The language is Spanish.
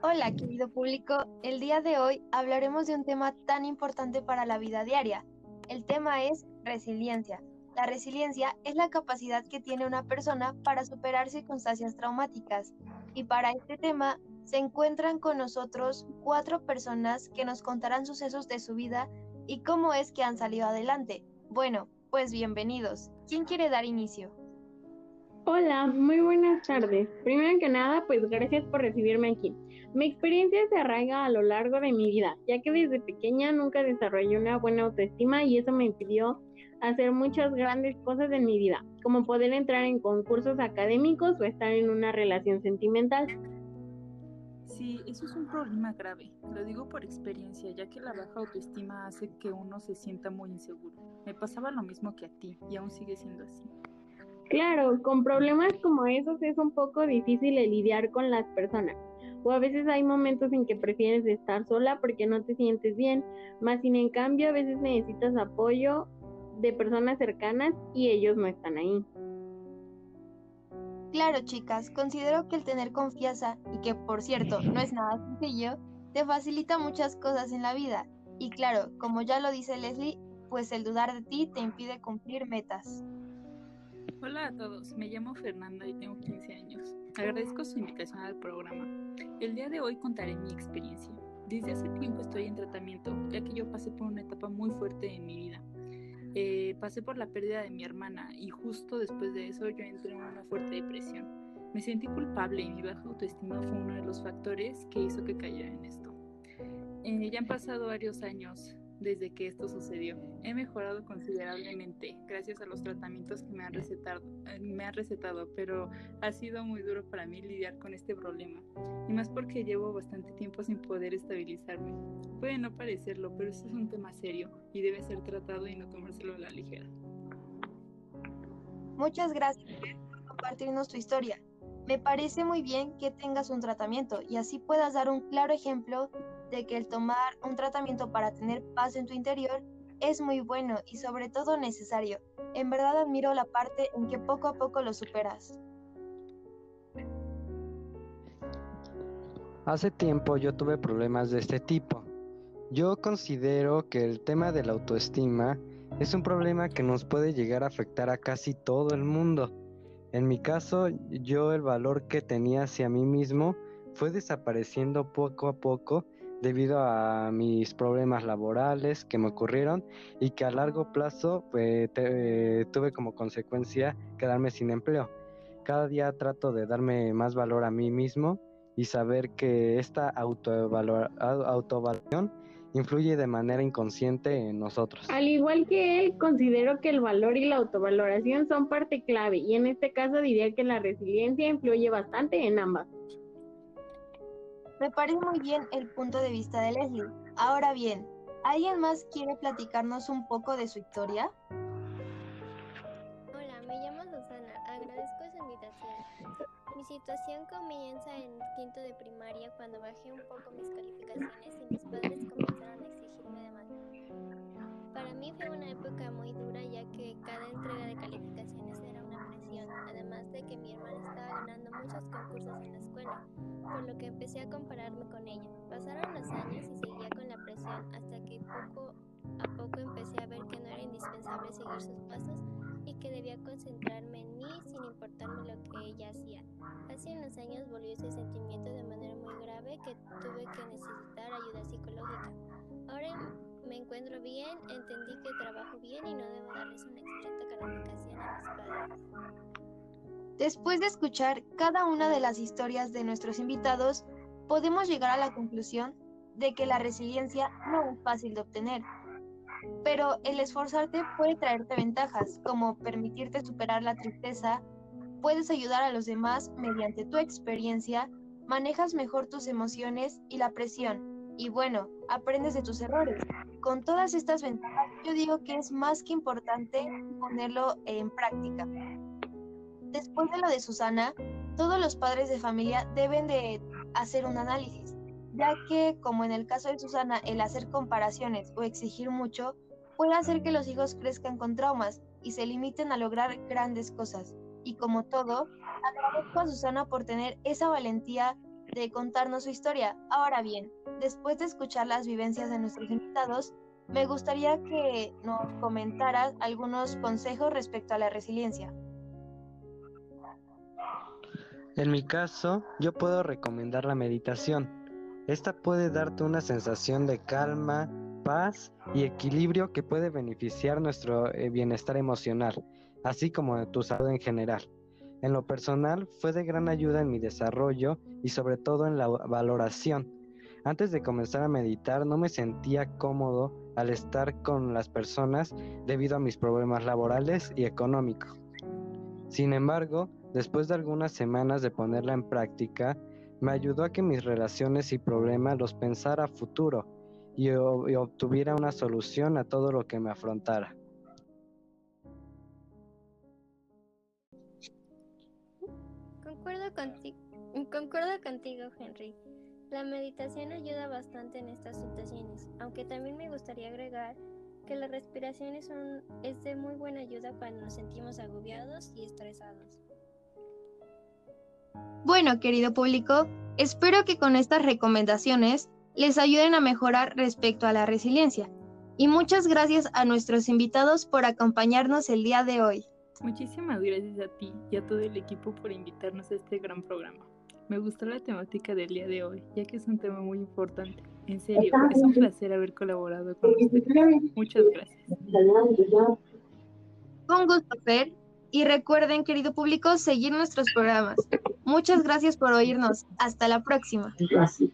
Hola, querido público. El día de hoy hablaremos de un tema tan importante para la vida diaria. El tema es resiliencia. La resiliencia es la capacidad que tiene una persona para superar circunstancias traumáticas. Y para este tema se encuentran con nosotros cuatro personas que nos contarán sucesos de su vida y cómo es que han salido adelante. Bueno, pues bienvenidos. ¿Quién quiere dar inicio? Hola, muy buenas tardes. Primero que nada, pues gracias por recibirme aquí. Mi experiencia se arraiga a lo largo de mi vida, ya que desde pequeña nunca desarrollé una buena autoestima y eso me impidió hacer muchas grandes cosas en mi vida, como poder entrar en concursos académicos o estar en una relación sentimental. Sí, eso es un problema grave. Lo digo por experiencia, ya que la baja autoestima hace que uno se sienta muy inseguro. Me pasaba lo mismo que a ti y aún sigue siendo así. Claro, con problemas como esos es un poco difícil lidiar con las personas. O a veces hay momentos en que prefieres estar sola porque no te sientes bien, más sin en cambio a veces necesitas apoyo de personas cercanas y ellos no están ahí. Claro, chicas, considero que el tener confianza, y que por cierto no es nada sencillo, te facilita muchas cosas en la vida. Y claro, como ya lo dice Leslie, pues el dudar de ti te impide cumplir metas. Hola a todos, me llamo Fernanda y tengo 15 años. Agradezco su invitación al programa. El día de hoy contaré mi experiencia. Desde hace tiempo estoy en tratamiento, ya que yo pasé por una etapa muy fuerte en mi vida. Eh, pasé por la pérdida de mi hermana y justo después de eso yo entré en una fuerte depresión. Me sentí culpable y mi baja autoestima fue uno de los factores que hizo que cayera en esto. Eh, ya han pasado varios años desde que esto sucedió. He mejorado considerablemente gracias a los tratamientos que me han recetado, eh, me han recetado, pero ha sido muy duro para mí lidiar con este problema, y más porque llevo bastante tiempo sin poder estabilizarme. Puede no parecerlo, pero esto es un tema serio y debe ser tratado y no tomárselo a la ligera. Muchas gracias por compartirnos tu historia. Me parece muy bien que tengas un tratamiento y así puedas dar un claro ejemplo de que el tomar un tratamiento para tener paz en tu interior es muy bueno y sobre todo necesario. En verdad admiro la parte en que poco a poco lo superas. Hace tiempo yo tuve problemas de este tipo. Yo considero que el tema de la autoestima es un problema que nos puede llegar a afectar a casi todo el mundo. En mi caso, yo el valor que tenía hacia mí mismo fue desapareciendo poco a poco debido a mis problemas laborales que me ocurrieron y que a largo plazo pues, tuve como consecuencia quedarme sin empleo. Cada día trato de darme más valor a mí mismo y saber que esta autoevaluación influye de manera inconsciente en nosotros. Al igual que él, considero que el valor y la autovaloración son parte clave y en este caso diría que la resiliencia influye bastante en ambas. Me parece muy bien el punto de vista de Leslie. Ahora bien, ¿alguien más quiere platicarnos un poco de su historia? Hola, me llamo Susana. Agradezco su invitación. Mi situación comienza en quinto de primaria cuando bajé un poco mis calificaciones y mis padres comenzaron a exigirme demasiado. Para mí fue una época muy dura ya que cada entrega de calificaciones era una presión, además de que mi hermana estaba ganando muchos concursos en la escuela por lo que empecé a compararme con ella. Pasaron los años y seguía con la presión hasta que poco a poco empecé a ver que no era indispensable seguir sus pasos y que debía concentrarme en mí sin importarme lo que ella hacía. Hace unos años volvió ese sentimiento de manera muy grave que tuve que necesitar ayuda psicológica. Ahora me encuentro bien, entendí que trabajo bien y no debo darles una excelente calificación a mis padres. Después de escuchar cada una de las historias de nuestros invitados, podemos llegar a la conclusión de que la resiliencia no es fácil de obtener, pero el esforzarte puede traerte ventajas, como permitirte superar la tristeza, puedes ayudar a los demás mediante tu experiencia, manejas mejor tus emociones y la presión, y bueno, aprendes de tus errores. Con todas estas ventajas, yo digo que es más que importante ponerlo en práctica. Después de lo de Susana, todos los padres de familia deben de hacer un análisis, ya que, como en el caso de Susana, el hacer comparaciones o exigir mucho puede hacer que los hijos crezcan con traumas y se limiten a lograr grandes cosas. Y como todo, agradezco a Susana por tener esa valentía de contarnos su historia. Ahora bien, después de escuchar las vivencias de nuestros invitados, me gustaría que nos comentaras algunos consejos respecto a la resiliencia. En mi caso, yo puedo recomendar la meditación. Esta puede darte una sensación de calma, paz y equilibrio que puede beneficiar nuestro eh, bienestar emocional, así como tu salud en general. En lo personal, fue de gran ayuda en mi desarrollo y sobre todo en la valoración. Antes de comenzar a meditar no me sentía cómodo al estar con las personas debido a mis problemas laborales y económicos. Sin embargo, después de algunas semanas de ponerla en práctica, me ayudó a que mis relaciones y problemas los pensara a futuro y, obtuviera una solución a todo lo que me afrontara. Concuerdo contigo, concuerdo contigo, Henry. La meditación ayuda bastante en estas situaciones, aunque también me gustaría agregar que la respiración es, es de muy buena ayuda cuando nos sentimos agobiados y estresados. Bueno, querido público, espero que con estas recomendaciones les ayuden a mejorar respecto a la resiliencia. Y muchas gracias a nuestros invitados por acompañarnos el día de hoy. Muchísimas gracias a ti y a todo el equipo por invitarnos a este gran programa. Me gustó la temática del día de hoy, ya que es un tema muy importante. En serio, es un placer haber colaborado con ustedes. Muchas gracias. Con gusto, Fer. Y recuerden, querido público, seguir nuestros programas. Muchas gracias por oírnos. Hasta la próxima. Gracias.